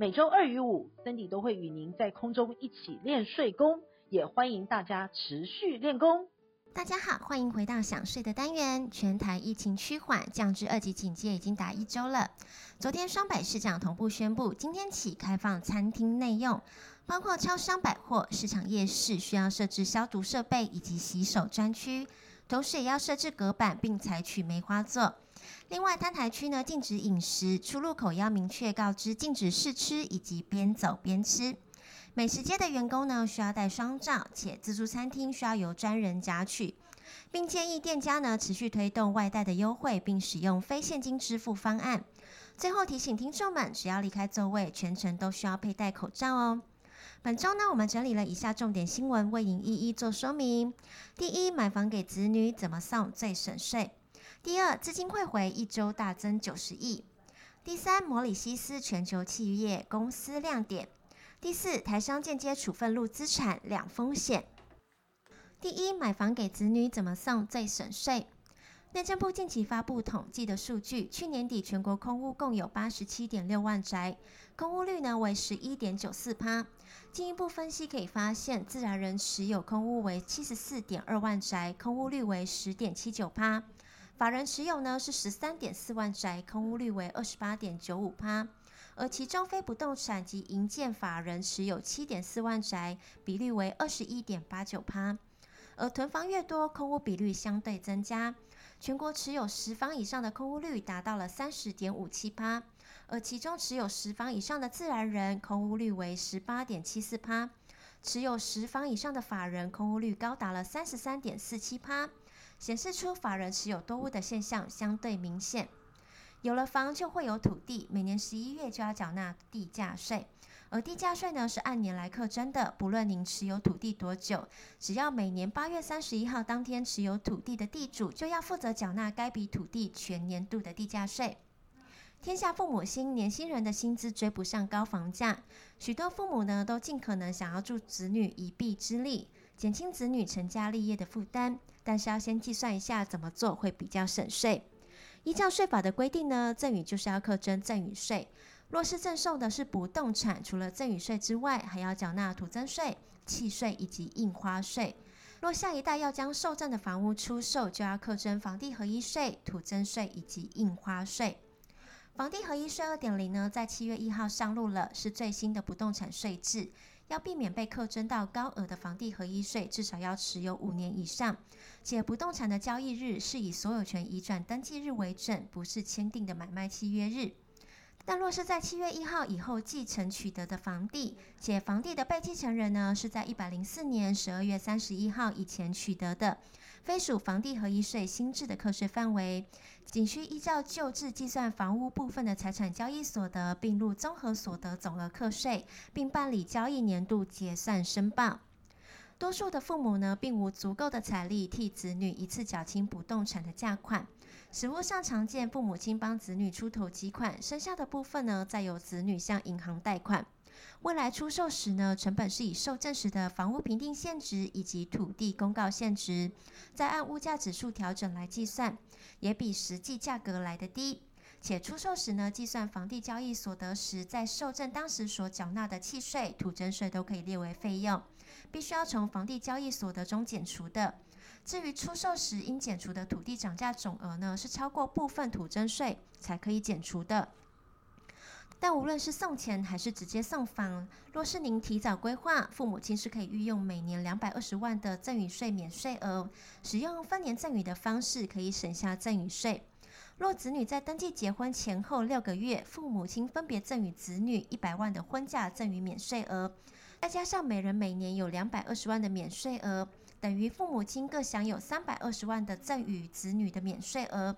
每周二与五，Cindy 都会与您在空中一起练睡功，也欢迎大家持续练功。大家好，欢迎回到想睡的单元。全台疫情趋缓，降至二级警戒已经达一周了。昨天双北市长同步宣布，今天起开放餐厅内用，包括超商、百货、市场、夜市需要设置消毒设备以及洗手专区，同时也要设置隔板，并采取梅花座。另外，摊台区呢禁止饮食，出入口要明确告知禁止试吃以及边走边吃。美食街的员工呢需要带双罩，且自助餐厅需要由专人夹取，并建议店家呢持续推动外带的优惠，并使用非现金支付方案。最后提醒听众们，只要离开座位，全程都需要佩戴口罩哦。本周呢，我们整理了以下重点新闻，为您一一做说明。第一，买房给子女怎么送最省税？第二，资金汇回一周大增九十亿。第三，摩里西斯全球企业公司亮点。第四，台商间接处分入资产两风险。第一，买房给子女怎么送最省税？内政部近期发布统计的数据，去年底全国空屋共有八十七点六万宅，空屋率呢为十一点九四趴。进一步分析可以发现，自然人持有空屋为七十四点二万宅，空屋率为十点七九趴。法人持有呢是十三点四万宅，空屋率为二十八点九五趴，而其中非不动产及营建法人持有七点四万宅，比率为二十一点八九趴，而囤房越多，空屋比率相对增加，全国持有十房以上的空屋率达到了三十点五七趴，而其中持有十房以上的自然人空屋率为十八点七四趴，持有十房以上的法人空屋率高达了三十三点四七趴。显示出法人持有多屋的现象相对明显。有了房就会有土地，每年十一月就要缴纳地价税，而地价税呢是按年来课征的，不论您持有土地多久，只要每年八月三十一号当天持有土地的地主，就要负责缴纳该笔土地全年度的地价税。天下父母心，年轻人的薪资追不上高房价，许多父母呢都尽可能想要助子女一臂之力，减轻子女成家立业的负担。但是要先计算一下怎么做会比较省税。依照税法的规定呢，赠与就是要课征赠与税。若是赠送的是不动产，除了赠与税之外，还要缴纳土增税、契税以及印花税。若下一代要将受赠的房屋出售，就要课征房地合一税、土增税以及印花税。房地合一税二点零呢，在七月一号上路了，是最新的不动产税制。要避免被扣征到高额的房地合一税，至少要持有五年以上，且不动产的交易日是以所有权移转登记日为准，不是签订的买卖契约日。但若是在七月一号以后继承取得的房地，且房地的被继承人呢是在一百零四年十二月三十一号以前取得的，非属房地合一税新制的课税范围。仅需依照旧制计算房屋部分的财产交易所得，并入综合所得总额课税，并办理交易年度结算申报。多数的父母呢，并无足够的财力替子女一次缴清不动产的价款。实务上常见，父母亲帮子女出头期款，剩下的部分呢，再由子女向银行贷款。未来出售时呢，成本是以受证时的房屋评定现值以及土地公告现值，再按物价指数调整来计算。也比实际价格来得低，且出售时呢，计算房地交易所得时，在受证当时所缴纳的契税、土增税都可以列为费用，必须要从房地交易所得中减除的。至于出售时应减除的土地涨价总额呢，是超过部分土增税才可以减除的。但无论是送钱还是直接送房，若是您提早规划，父母亲是可以运用每年两百二十万的赠与税免税额，使用分年赠与的方式，可以省下赠与税。若子女在登记结婚前后六个月，父母亲分别赠与子女一百万的婚嫁赠与免税额，再加上每人每年有两百二十万的免税额，等于父母亲各享有三百二十万的赠与子女的免税额。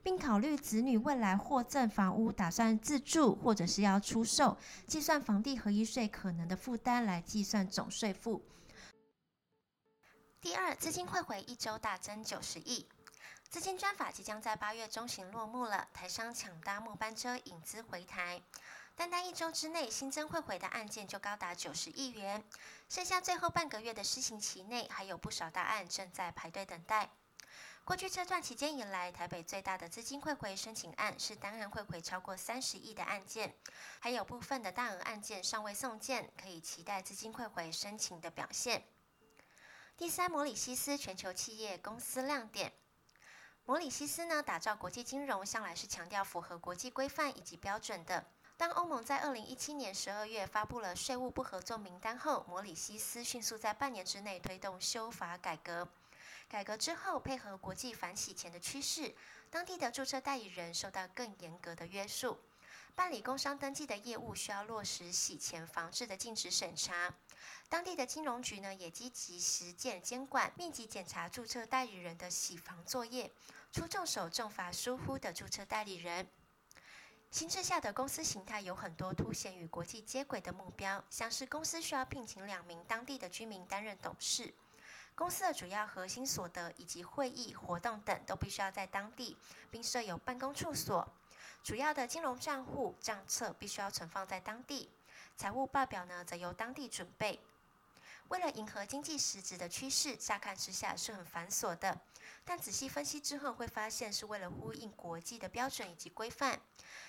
并考虑子女未来获赠房屋打算自住或者是要出售，计算房地合一税可能的负担来计算总税负。第二，资金汇回一周大增九十亿。资金专法即将在八月中旬落幕了，台商抢搭末班车引资回台。单单一周之内，新增汇回的案件就高达九十亿元。剩下最后半个月的施行期内，还有不少大案正在排队等待。过去这段期间以来，台北最大的资金汇回申请案是单案汇回超过三十亿的案件，还有部分的大额案件尚未送件，可以期待资金汇回申请的表现。第三，摩里西斯全球企业公司亮点。摩里西斯呢，打造国际金融向来是强调符合国际规范以及标准的。当欧盟在二零一七年十二月发布了税务不合作名单后，摩里西斯迅速在半年之内推动修法改革。改革之后，配合国际反洗钱的趋势，当地的注册代理人受到更严格的约束。办理工商登记的业务需要落实洗钱防治的尽职审查。当地的金融局呢，也积极实践监管，密集检查注册代理人的洗防作业。出重手重罚疏忽的注册代理人。新制下的公司形态有很多凸显与国际接轨的目标，像是公司需要聘请两名当地的居民担任董事，公司的主要核心所得以及会议活动等都必须要在当地，并设有办公处所。主要的金融账户账册必须要存放在当地，财务报表呢则由当地准备。为了迎合经济实质的趋势，乍看之下是很繁琐的。但仔细分析之后，会发现是为了呼应国际的标准以及规范。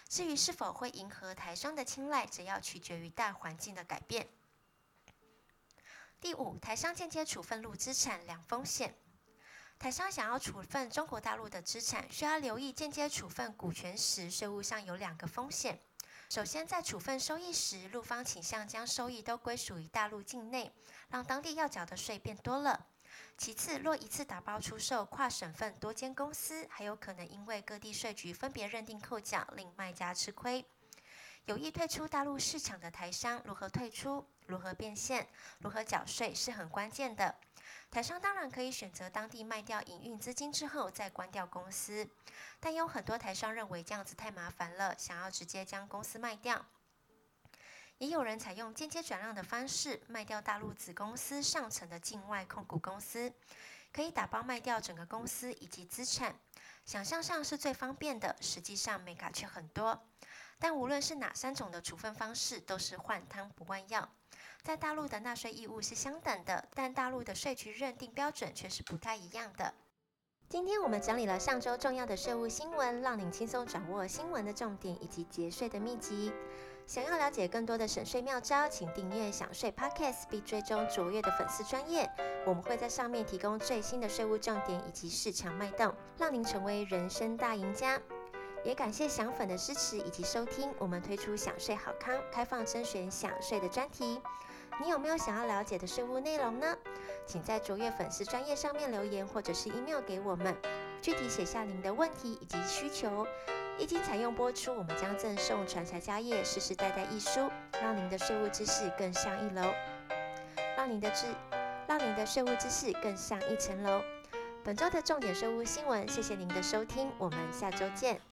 至于是否会迎合台商的青睐，则要取决于大环境的改变。第五，台商间接处分陆资产两风险。台商想要处分中国大陆的资产，需要留意间接处分股权时，税务上有两个风险。首先，在处分收益时，陆方倾向将收益都归属于大陆境内，让当地要缴的税变多了。其次，若一次打包出售跨省份多间公司，还有可能因为各地税局分别认定扣缴，令卖家吃亏。有意退出大陆市场的台商，如何退出、如何变现、如何缴税是很关键的。台商当然可以选择当地卖掉营运资金之后再关掉公司，但有很多台商认为这样子太麻烦了，想要直接将公司卖掉。也有人采用间接转让的方式卖掉大陆子公司上层的境外控股公司，可以打包卖掉整个公司以及资产。想象上是最方便的，实际上眉角却很多。但无论是哪三种的处分方式，都是换汤不换药。在大陆的纳税义务是相等的，但大陆的税局认定标准却是不太一样的。今天我们整理了上周重要的税务新闻，让您轻松掌握新闻的重点以及节税的秘籍。想要了解更多的省税妙招，请订阅“享税 Podcast” 并追踪卓越的粉丝专业，我们会在上面提供最新的税务重点以及市场脉动，让您成为人生大赢家。也感谢享粉的支持以及收听，我们推出想税好康开放征选想税的专题。你有没有想要了解的税务内容呢？请在卓越粉丝专页上面留言，或者是 email 给我们，具体写下您的问题以及需求。一经采用播出，我们将赠送传财家业世世代代一书，让您的税务知识更上一楼，让您的知，让您的税务知识更上一层楼。本周的重点税务新闻，谢谢您的收听，我们下周见。